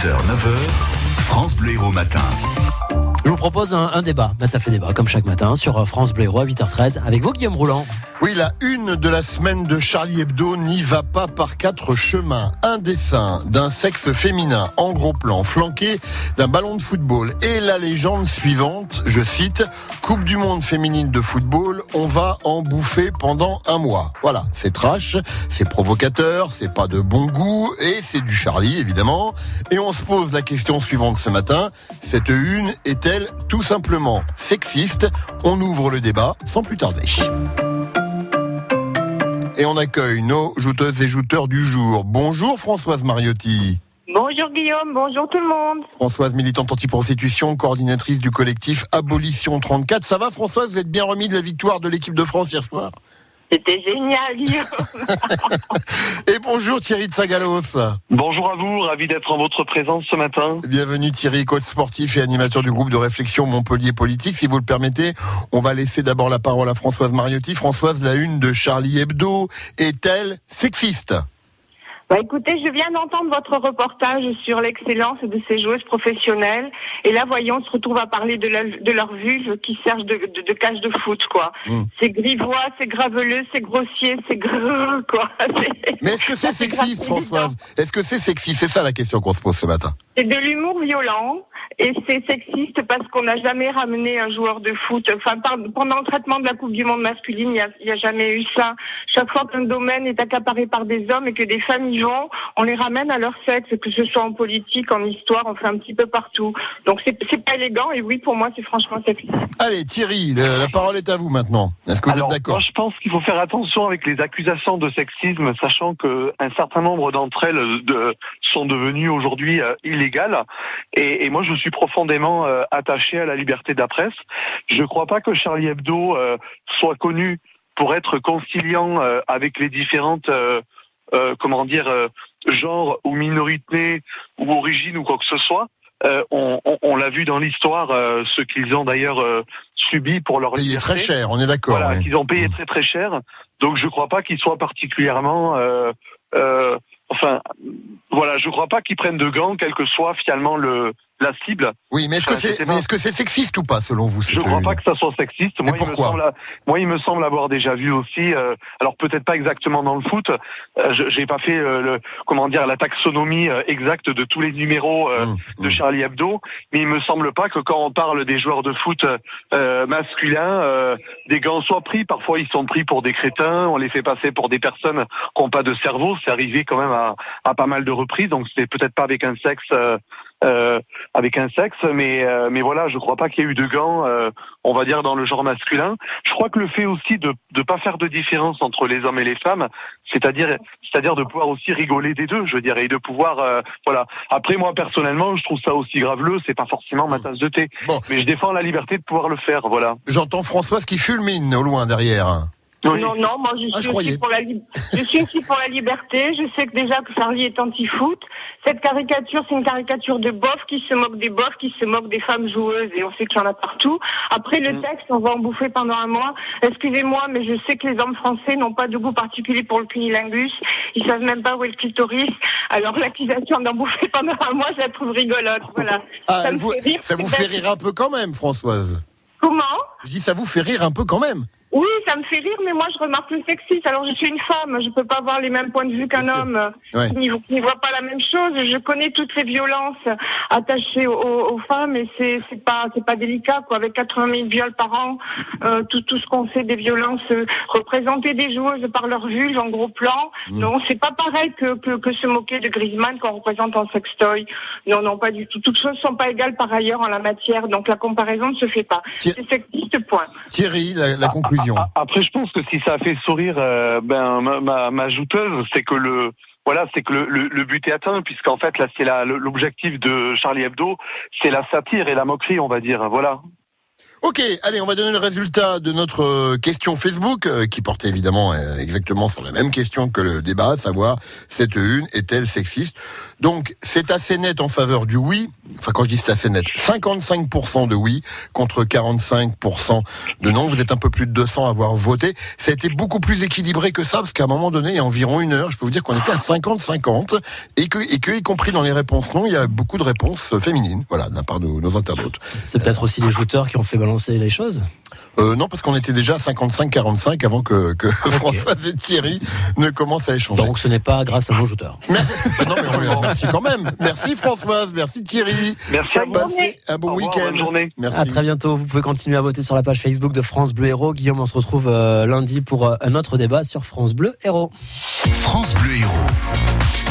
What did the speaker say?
6h, 9h, France Bleu au matin. Je vous propose un, débat. Ben, ça fait débat, comme chaque matin, sur France Bleu à 8h13, avec vous, Guillaume Roulant. Oui, la une de la semaine de Charlie Hebdo n'y va pas par quatre chemins. Un dessin d'un sexe féminin en gros plan, flanqué d'un ballon de football. Et la légende suivante, je cite, Coupe du monde féminine de football, on va en bouffer pendant un mois. Voilà, c'est trash, c'est provocateur, c'est pas de bon goût, et c'est du Charlie, évidemment. Et on se pose la question suivante ce matin, cette une est-elle tout simplement sexiste? On ouvre le débat sans plus tarder. Et on accueille nos jouteuses et jouteurs du jour. Bonjour Françoise Mariotti. Bonjour Guillaume, bonjour tout le monde. Françoise, militante anti-prostitution, coordinatrice du collectif Abolition 34. Ça va Françoise, vous êtes bien remis de la victoire de l'équipe de France hier soir? C'était génial, et bonjour Thierry de Sagalos. Bonjour à vous, ravi d'être en votre présence ce matin. Bienvenue Thierry, coach sportif et animateur du groupe de réflexion Montpellier Politique. Si vous le permettez, on va laisser d'abord la parole à Françoise Mariotti. Françoise, la une de Charlie Hebdo est-elle sexiste? Bah écoutez, je viens d'entendre votre reportage sur l'excellence de ces joueuses professionnelles. Et là, voyons, on se retrouve à parler de, de leur vulve qui servent de, de, de, cage de foot, quoi. Hmm. C'est grivois, c'est graveleux, c'est grossier, c'est gros, quoi. Mais est-ce que c'est sexiste, Françoise Est-ce que c'est sexiste? C'est ça la question qu'on se pose ce matin. C'est de l'humour violent. Et c'est sexiste parce qu'on n'a jamais ramené un joueur de foot. Enfin, pendant le traitement de la Coupe du Monde masculine, il n'y a, jamais eu ça. Chaque fois qu'un domaine est accaparé par des hommes et que des femmes y vont, on les ramène à leur sexe, que ce soit en politique, en histoire, on fait un petit peu partout. Donc c'est pas élégant et oui, pour moi, c'est franchement sexiste. Allez, Thierry, la parole est à vous maintenant. Est-ce que vous êtes d'accord je pense qu'il faut faire attention avec les accusations de sexisme, sachant qu'un certain nombre d'entre elles de, sont devenues aujourd'hui euh, Et, et moi, je suis profondément euh, attaché à la liberté de la presse. Je ne crois pas que Charlie Hebdo euh, soit connu pour être conciliant euh, avec les différentes, comment dire, genres ou minorités ou origines ou quoi que ce soit. on, l'a vu dans l'histoire, ce qu'ils ont d'ailleurs subi pour leur payé très cher, on est d'accord. Voilà, qu'ils ont payé mmh. très très cher. Donc je ne crois pas qu'ils soient particulièrement enfin, voilà, je crois pas qu'ils prennent de gants, quel que soit finalement le la cible. Oui, mais est-ce que c'est est-ce que c'est sexiste ou pas selon vous Je ne crois pas que ça soit sexiste. Moi, pourquoi il me semble, moi, il me semble avoir déjà vu aussi. Euh, alors peut-être pas exactement dans le foot. Euh, j'ai pas fait euh, le comment dire la taxonomie euh, exacte de tous les numéros euh, mmh, de mmh. Charlie Hebdo, mais il me semble pas que quand on parle des joueurs de foot masculins, des gants soient pris. Parfois, ils sont pris pour des crétins. On les fait passer pour des personnes qui n'ont pas de cerveau. C'est arrivé quand même à, à, pas mal de reprises. Donc c'est peut-être pas avec un sexe euh, avec un sexe, mais euh, mais voilà, je crois pas qu'il y ait eu de gants, euh, on va dire dans le genre masculin. Je crois que le fait aussi de de pas faire de différence entre les hommes et les femmes, c'est-à-dire c'est-à-dire de pouvoir aussi rigoler des deux, je veux dire, et de pouvoir voilà. Après moi personnellement, je trouve ça aussi graveleux, c'est pas forcément ma tasse de thé, mais je défends la liberté de pouvoir le faire, voilà. J'entends Françoise qui fulmine au loin derrière. Non, non, moi je ah, suis, aussi pour la je suis aussi pour la liberté. Je sais que déjà que Charlie est anti-foot. Cette caricature, c'est une caricature de bof qui se moque des bofs, qui se moque des femmes joueuses, et on sait qu'il y en a partout. Après le mm. texte, on va en bouffer pendant un mois. Excusez-moi, mais je sais que les hommes français n'ont pas de goût particulier pour le cunilingus. Ils savent même pas où est le clitoris. Alors l'accusation d'en bouffer pendant un mois, je la trouve rigolote. Voilà. Ah, ça, vous, ça vous fait rire un peu quand même, Françoise. Comment? Je dis ça vous fait rire un peu quand même. Oui, ça me fait rire, mais moi je remarque le sexisme. Alors je suis une femme, je peux pas avoir les mêmes points de vue qu'un homme qui n'y voit pas la même chose. Je connais toutes ces violences attachées aux, femmes et c'est c'est pas c'est pas délicat quoi. Avec 80 000 viols par an, euh, tout tout ce qu'on sait des violences, euh, représenter des joueuses par leur vulve en gros plan, mm. non, c'est pas pareil que, que, que se moquer de Griezmann qu'on représente en sextoy. Non, non, pas du tout. Toutes choses sont pas égales par ailleurs en la matière, donc la comparaison ne se fait pas. C'est sexiste point. Thierry, la, la conclusion. Après, je pense que si ça a fait sourire euh, ben, ma, ma, jouteuse, c'est que le voilà, c'est que le, but est atteint, puisqu'en fait, là, c'est l'objectif de Charlie Hebdo, c'est la satire et la moquerie, on va dire. Voilà. Ok, allez, on va donner le résultat de notre euh, question Facebook, euh, qui portait évidemment exactement sur la même question que le débat, à savoir cette une est-elle sexiste? Donc, c'est assez net en faveur du oui. enfin quand je dis c'est assez net, 55% de oui contre 45% de non. Vous êtes un peu plus de 200 à avoir voté. Ça a été beaucoup plus équilibré que ça, parce qu'à un moment donné, il y a environ une heure, je peux vous dire qu'on était à 50-50, et que, et que, y compris dans les réponses non, il y a beaucoup de réponses féminines, voilà, de la part de nos internautes. C'est peut-être aussi les jouteurs qui ont fait les choses euh, non, parce qu'on était déjà à 55-45 avant que, que François et Thierry ne commencent à échanger. Donc ce n'est pas grâce à nos jouteurs. Merci, non, mais merci quand même. Merci Françoise, merci Thierry. Merci à vous. Passez un bon week-end. journée. Merci. À très bientôt. Vous pouvez continuer à voter sur la page Facebook de France Bleu Héros. Guillaume, on se retrouve euh, lundi pour euh, un autre débat sur France Bleu Héros. France Bleu Héros.